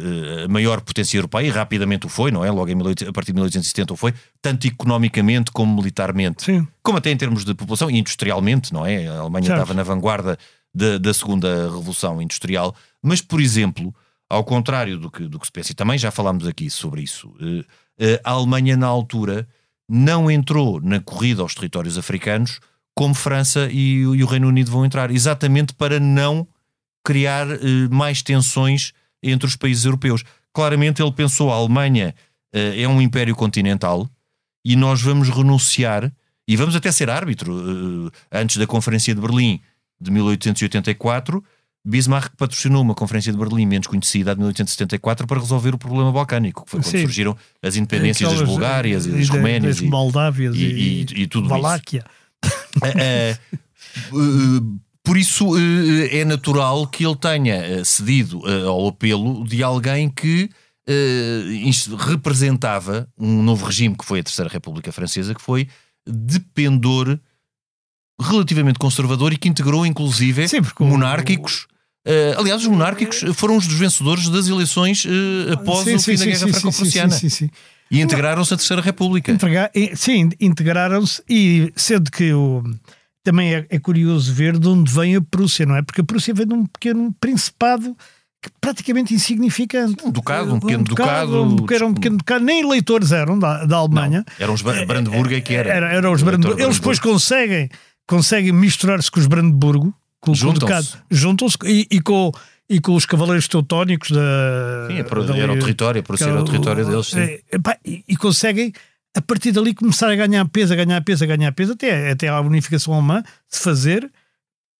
a maior potência europeia e rapidamente o foi, não é? Logo em 18, a partir de 1870 o foi, tanto economicamente como militarmente,
Sim.
como até em termos de população e industrialmente, não é? A Alemanha
certo.
estava na vanguarda da, da segunda revolução industrial, mas, por exemplo, ao contrário do que, do que se pensa, e também já falámos aqui sobre isso, eh, eh, a Alemanha, na altura, não entrou na corrida aos territórios africanos como França e, e o Reino Unido vão entrar, exatamente para não criar eh, mais tensões entre os países europeus. Claramente ele pensou a Alemanha é um império continental e nós vamos renunciar e vamos até ser árbitro. antes da Conferência de Berlim, de 1884, Bismarck patrocinou uma conferência de Berlim menos conhecida, de 1874, para resolver o problema balcânico, que foi quando
Sim.
surgiram as independências
Aquelas,
das Bulgárias e
eh,
das
da-
Roménias
das
e,
Moldávias
e,
e,
e- e tudo isso.
Valáquia.
Eh, (laughs) eh, eh, por isso é natural que ele tenha cedido ao apelo de alguém que representava um novo regime que foi a Terceira República Francesa, que foi de pendor relativamente conservador e que integrou inclusive
Sim, porque o-
monárquicos. Eh, aliás, os monárquicos foram os dos vencedores das eleições eh, após
Sim,
o
sim,
fim da
sim,
Guerra
sim,
Franco-Prussiana
sim, sim, sim.
e integraram-se à Terceira República.
Entregar- eh, sim, integraram-se e sendo que o, também é, é curioso ver de onde vem a Prússia, não é? Porque a Prússia vem de um pequeno principado que praticamente insignificante.
Um ducado, um pequeno ducado.
um pequeno, um pequeno ducado. Nem eleitores eram da, da Alemanha.
Eram os Bra- Brandeburgo é que era.
Era, eram os
O eleitor
Brandeburgo. Eles depois conseguem, conseguem misturar-se com os Brandeburgo, com, com o
Juntam-se.
ducado, juntam-se e, e com, e com os cavaleiros teutónicos da.
Sim, é para-
dali-
era o território, a Prússia era o território deles, sim.
É, epá, e, e conseguem, a partir dali, começar a ganhar peso, a ganhar peso, a ganhar peso, até, até à unificação alemã se fazer.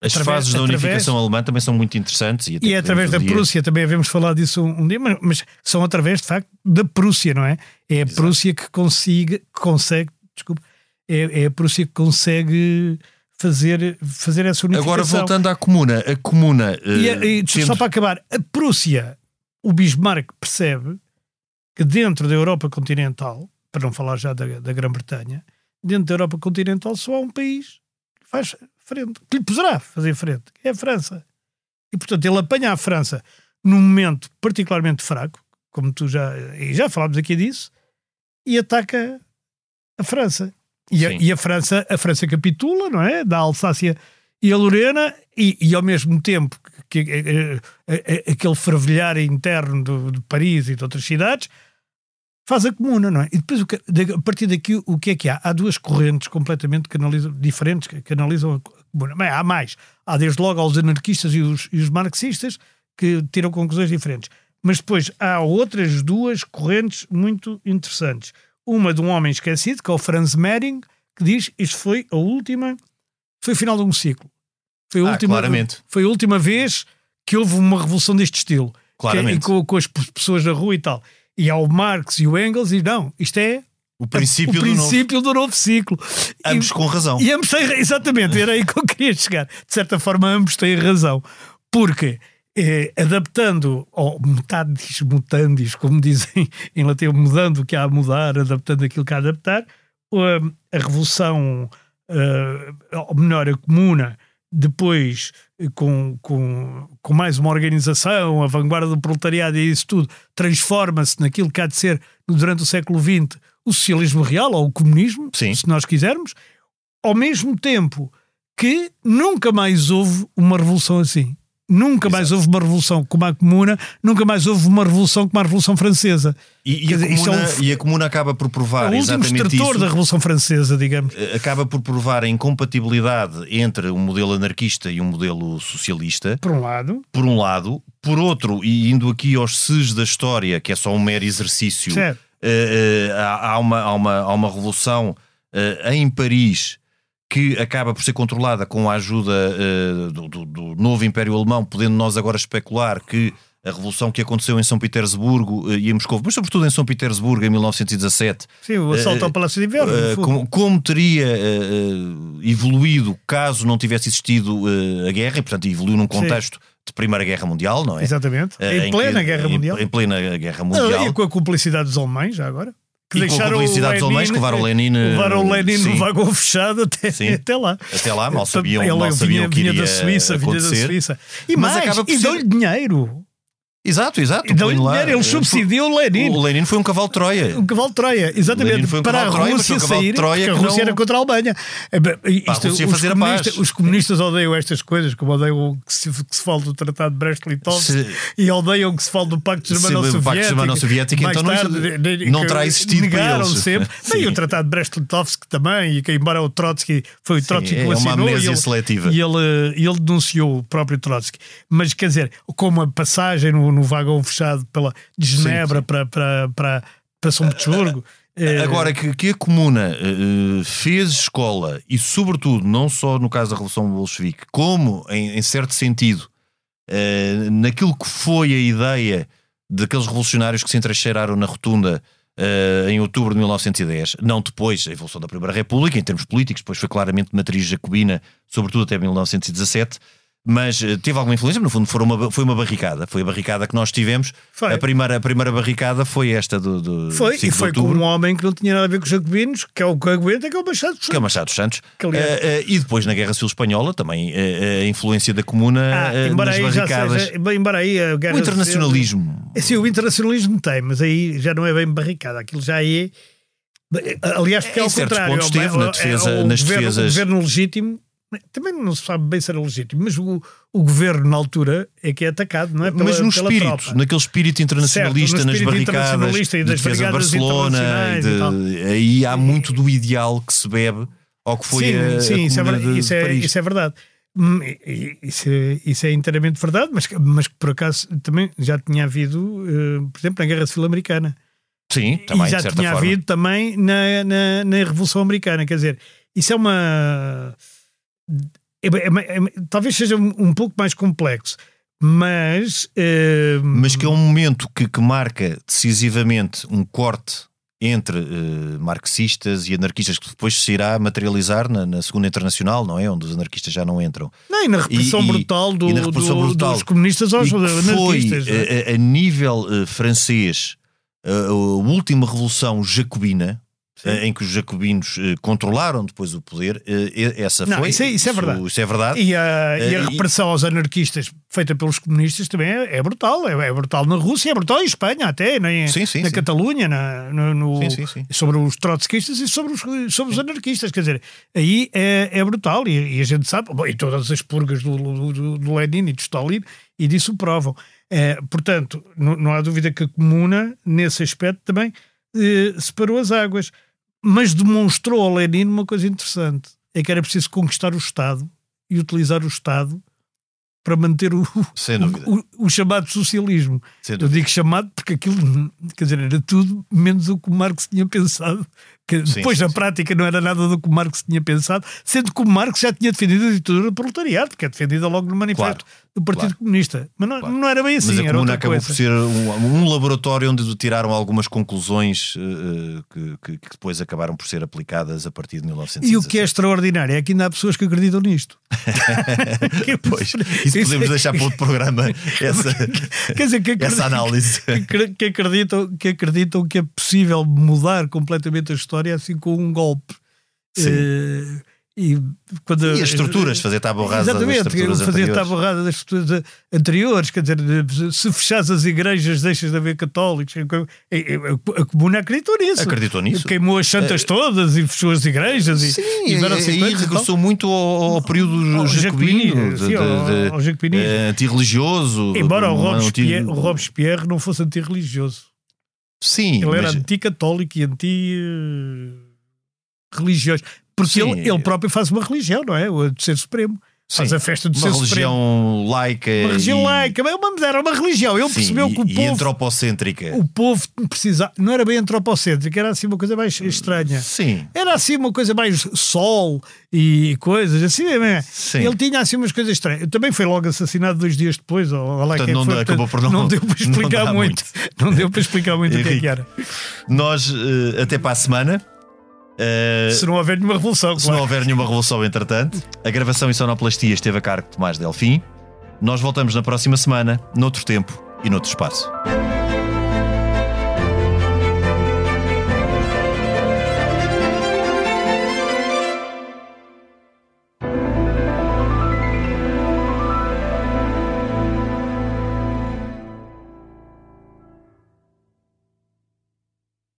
As
através-
fases da
através-
unificação alemã também são muito interessantes. E,
E é através da
dia-
Prússia, também havemos falado disso um, um dia, mas, mas são através, de facto, da Prússia, não é? É a Prússia que consiga, consegue, desculpa, é, é a Prússia que consegue fazer, fazer essa unificação.
Agora, voltando à comuna, a comuna.
E,
eh,
e,
tendo-
Só para acabar, a Prússia, o Bismarck percebe que dentro da Europa continental, para não falar já da, da Grã-Bretanha, dentro da Europa continental só há um país que faz frente, que lhe poderá fazer frente, que é a França. E portanto ele apanha a França num momento particularmente fraco, como tu já, e já falámos aqui disso, e ataca a França. E a, e a França, a França capitula, não é? Da Alsácia e a Lorena, e, e ao mesmo tempo que, que- eh, eh, eh, aquele fervilhar interno do- de Paris e de outras cidades faz a comuna, não é? E depois, que- a partir daqui, o que é que há? Há duas correntes completamente diferentes que, analisam a comuna. Há mais. Há desde logo aos anarquistas e os, e os marxistas que tiram conclusões diferentes. Mas depois há outras duas correntes muito interessantes. Uma de um homem esquecido, que é o Franz Mehring, que diz isto foi a última, foi o final de um ciclo. Foi a,
Ah,
última,
claramente.
foi a última vez que houve uma revolução deste estilo.
Claramente.
Que- e com, com as pe- pessoas da rua e tal. E há o Marx e o Engels e não, isto é
o princípio,
o
do novo.
do novo ciclo.
Ambos
e,
com razão.
e ambos têm, exatamente, era aí que eu queria chegar. De certa forma, ambos têm razão. Porque eh, adaptando, ou mutandis, mutandis, como (laughs) dizem em latim, mudando o que há a mudar, adaptando aquilo que há a adaptar, uh, a revolução, uh, ou melhor, a comuna, depois eh, com, com, com mais uma organização, a vanguarda do proletariado e isso tudo, transforma-se naquilo que há de ser durante o século XX o socialismo real ou o comunismo,
Sim.
se nós quisermos, ao mesmo tempo que nunca mais houve uma revolução assim. Nunca mais houve uma revolução como a Comuna, nunca mais houve uma revolução como a Revolução Francesa.
E, e a
dizer, é
comuna,
um-
e a comuna acaba por
É
provar
o último extrator da Revolução Francesa, digamos.
acaba por provar a incompatibilidade entre um modelo anarquista e um modelo socialista,
Por um lado,
por um lado. Por outro, e indo aqui aos ses da história, que é só um mero exercício,
Certo.
eh, eh, há, há uma, há, uma, há uma revolução eh, em Paris que acaba por ser controlada com a ajuda eh, do, do- do novo Império Alemão, podendo nós agora especular que a revolução que aconteceu em São Petersburgo e em Moscou, mas sobretudo em São Petersburgo em 1917.
Sim, o assalto ao Palácio de Inverno.
como, como, teria evoluído caso não tivesse existido a guerra, e portanto evoluiu num contexto. Sim de Primeira Guerra Mundial, não é?
Exatamente. em plena Guerra Mundial.
Em plena Guerra Mundial.
E com a cumplicidade dos alemães, já agora
que e deixaram com a publicidade dos alemães que levaram o Lenin,
levaram o Lenin no vagão fechado até, até lá.
Até lá, mal sabiam, mal sabiam
vinha,
que iria
vinha da Suíça,
acontecer.
vinha da Suíça. E Mas mais, e deu-lhe dinheiro.
Exato, exato.
Deu dinheiro, ele subsidiou o Lenin.
O Lenin foi um cavalo de Troia.
Um cavalo de Troia, exatamente. Um para a Rússia um sair, Troia a Rússia não... era contra a Alemanha. Isto, a os, fazer comunistas, os comunistas odeiam estas coisas, como odeiam que se, que se fale do Tratado de Brest-Litovsk e odeiam que se fale do Pacto Germano-Soviético.
Germano-Soviético, então tarde, não, não terá existido
negaram
para eles.
sempre. (laughs) Bem, o Tratado de Brest-Litovsk também, e que embora o Trotsky foi o Trotsky
Sim,
que o
assinou. É uma
amnésia
seletiva.
E ele, ele denunciou o próprio Trotsky. Mas quer dizer, como a passagem no, no vagão fechado pela, de Genebra sim, sim. Para, para, para, para São Petersburgo.
É... (laughs) Agora, que, que a Comuna uh, fez escola, e sobretudo, não só no caso da Revolução Bolchevique, como, em, em certo sentido, uh, naquilo que foi a ideia daqueles revolucionários que se entracheiraram na rotunda uh, em outubro de 1910, não depois a evolução da Primeira República, em termos políticos, depois foi claramente matriz jacobina, sobretudo até 1917, mas eh, teve alguma influência, no fundo foi uma, foi uma barricada, foi a barricada que nós tivemos. Foi. A, primeira, a primeira barricada foi esta do, do
Foi, e foi com um homem que não tinha nada a ver com os jacobinos, que é o que aguenta, que é o Machado dos Santos.
Que é o Machado dos Santos. Uh, uh, e depois na Guerra Civil Espanhola também uh, a influência da Comuna ah, nas barricadas.
Seja, embora aí a Guerra
o internacionalismo.
Civil, sim, o internacionalismo tem, mas aí já não é bem barricada, aquilo já é. Aliás, porque é ao contrário.
Pontos teve, na defesa, é, nas
governo,
defesas.
O governo legítimo também não se sabe bem se era legítimo, mas o, o governo na altura é que é atacado, não é?
Pela, mas no espírito, tropa. naquele espírito internacionalista, certo, nas barricadas, e das de de Barcelona, de, aí há muito do ideal que se bebe ao que foi
sim,
a,
sim,
a
isso, é, isso,
é,
isso é verdade. Hum, isso é, isso é inteiramente verdade, mas, mas que por acaso também já tinha havido, uh, por exemplo, na Guerra Civil Americana.
Sim, também.
E já tinha
forma.
havido também na, na, na Revolução Americana. Quer dizer, isso é uma é, é, é, talvez seja um, pouco mais complexo, mas. Uh...
Mas que é um momento que, que marca decisivamente um corte entre uh, marxistas e anarquistas que depois se irá materializar na, na, Segunda Internacional, não é? Onde os anarquistas já não entram.
Não, e na repressão, e, brutal, do, repressão do, brutal, dos comunistas aos anarquistas.
Foi, é? a, a, nível uh, francês, a última revolução jacobina, Sim. Eh, em que os jacobinos eh, controlaram depois o poder, eh, essa
não,
foi.
Isso é, isso é verdade.
Isso é verdade.
E a, e a repressão e... aos anarquistas feita pelos comunistas também é, é brutal. É, é, brutal na Rússia, é brutal em Espanha até, na, sim, sim, na Catalunha, na, no, no sobre os trotskistas e sobre os, sobre os anarquistas. Quer dizer, aí é, é brutal e, e a gente sabe, bom, e todas as purgas do, do, do Lenin e de Stalin, e disso provam. Portanto, não, não, há dúvida que a Comuna, nesse aspecto, também eh, separou as águas mas demonstrou ao Lenin uma coisa interessante: é que era preciso conquistar o Estado e utilizar o Estado para manter o, o, o, o, chamado socialismo. Eu digo chamado porque aquilo, quer dizer, era tudo menos o que o Marx tinha pensado. Que sim, depois, sim, na sim. prática, não era nada do que o Marx tinha pensado, sendo que o Marx já tinha defendido a ditadura do proletariado, porque é defendida logo no manifesto claro, do Partido claro. Comunista. Mas não, claro. não, era bem assim.
Mas a
era
Comuna acabou coisa. por ser um, um, laboratório onde tiraram algumas conclusões uh, que, que, depois acabaram por ser aplicadas a partir de 1917.
E o que é extraordinário é que ainda há pessoas que acreditam nisto. (laughs)
pois, isso podemos é deixar para outro programa (laughs) essa, Quer dizer, que essa análise. (laughs)
Que, acreditam, que acreditam que é possível mudar completamente a história assim com um golpe.
Sim. Uh, e, quando, e as estruturas, fazer tábua rasa
Exatamente,
das estruturas
fazer tábua rasa das estruturas anteriores, quer dizer, se fechares as igrejas, deixas de haver católicos. A comuna acreditou nisso.
Acreditou nisso.
Queimou as santas todas e fechou as igrejas.
Sim, e, e, e regressou muito ao, ao período jacobino, ao, ao eh, antirreligioso.
Embora o Robespierre, o Robespierre não fosse antirreligioso.
Sim.
Ele era anti-católico e anti-religioso. Porque ele, ele, próprio faz uma religião, não é? O ser supremo. Faz
Sim.
a festa do
Uma
Supremo.
religião laica.
Uma religião
e-
laica, mas mas era uma religião. Ele
Sim,
percebeu
e,
que o
e
povo,
antropocêntrica.
o povo precisava. Não era bem antropocêntrico, era assim uma coisa mais estranha.
Sim.
Era assim uma coisa mais sol e coisas assim. é?
Sim.
Ele tinha assim umas coisas estranhas. Também foi logo assassinado dois dias depois. Ou, ou lá
Portanto, não
foi,
acabou por não-
não deu (laughs) para
não
explicar
dá
muito. Não deu para explicar muito o que é que era.
Nós, eh, até para a semana. Eh,
Se não houver nenhuma revolução,
se
claro.
não houver nenhuma revolução entretanto, a gravação e sonoplastia esteve a cargo de Tomás Delfim. Nós voltamos na próxima semana, noutro tempo e noutro espaço.